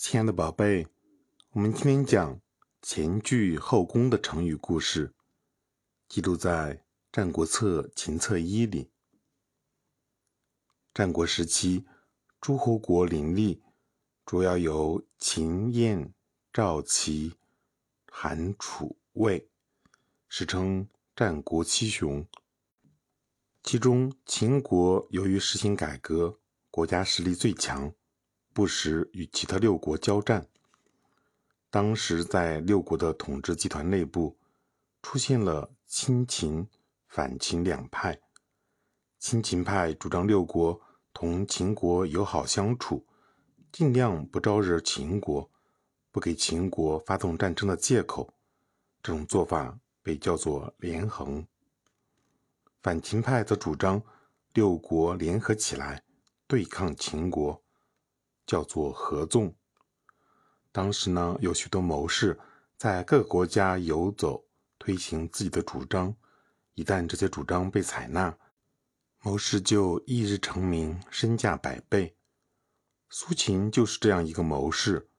亲爱的宝贝，我们今天讲前倨后恭的成语故事，记录在《战国策·秦策一》里。战国时期，诸侯国林立，主要由秦、燕、赵、齐、韩、楚、魏，史称战国七雄。其中，秦国由于实行改革，国家实力最强。不时与其他六国交战。当时在六国的统治集团内部，出现了亲秦、反秦两派。亲秦派主张六国同秦国友好相处，尽量不招惹秦国，不给秦国发动战争的借口。这种做法被叫做连横。反秦派则主张六国联合起来对抗秦国。叫做合纵。当时呢，有许多谋士在各个国家游走，推行自己的主张。一旦这些主张被采纳，谋士就一日成名，身价百倍。苏秦就是这样一个谋士。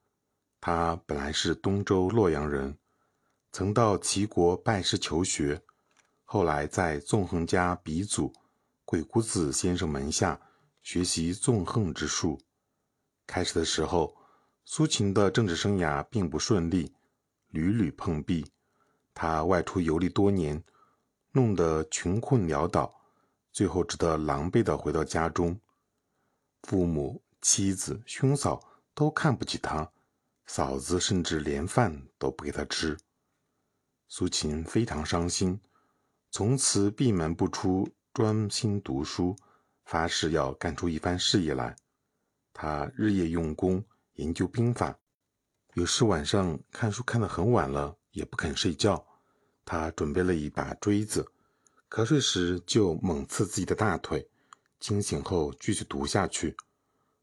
他本来是东周洛阳人，曾到齐国拜师求学，后来在纵横家鼻祖鬼谷子先生门下学习纵横之术。开始的时候，苏秦的政治生涯并不顺利，屡屡碰壁。他外出游历多年，弄得穷困潦倒，最后只得狼狈地回到家中。父母、妻子、兄嫂都看不起他，嫂子甚至连饭都不给他吃。苏秦非常伤心，从此闭门不出，专心读书，发誓要干出一番事业来。他日夜用功研究兵法，有时晚上看书看得很晚了，也不肯睡觉。他准备了一把锥子，瞌睡时就猛刺自己的大腿，清醒后继续读下去。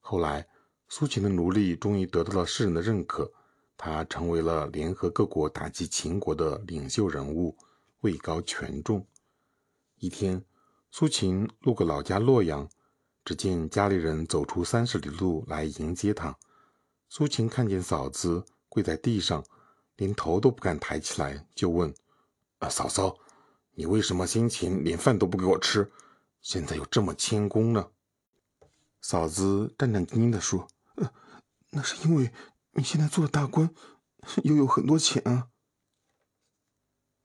后来，苏秦的奴隶终于得到了世人的认可，他成为了联合各国打击秦国的领袖人物，位高权重。一天，苏秦路过老家洛阳。只见家里人走出三十里路来迎接他。苏秦看见嫂子跪在地上，连头都不敢抬起来，就问：“啊，嫂嫂，你为什么先前连饭都不给我吃，现在又这么谦恭呢？”嫂子战战兢兢地说：“呃，那是因为你现在做了大官，又有很多钱啊。”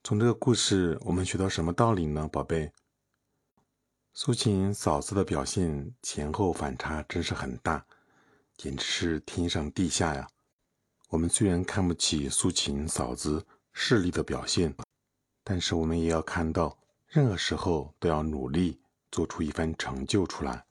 从这个故事，我们学到什么道理呢，宝贝？苏秦嫂子的表现前后反差真是很大，简直是天上地下呀！我们虽然看不起苏秦嫂子势力的表现，但是我们也要看到，任何时候都要努力做出一番成就出来。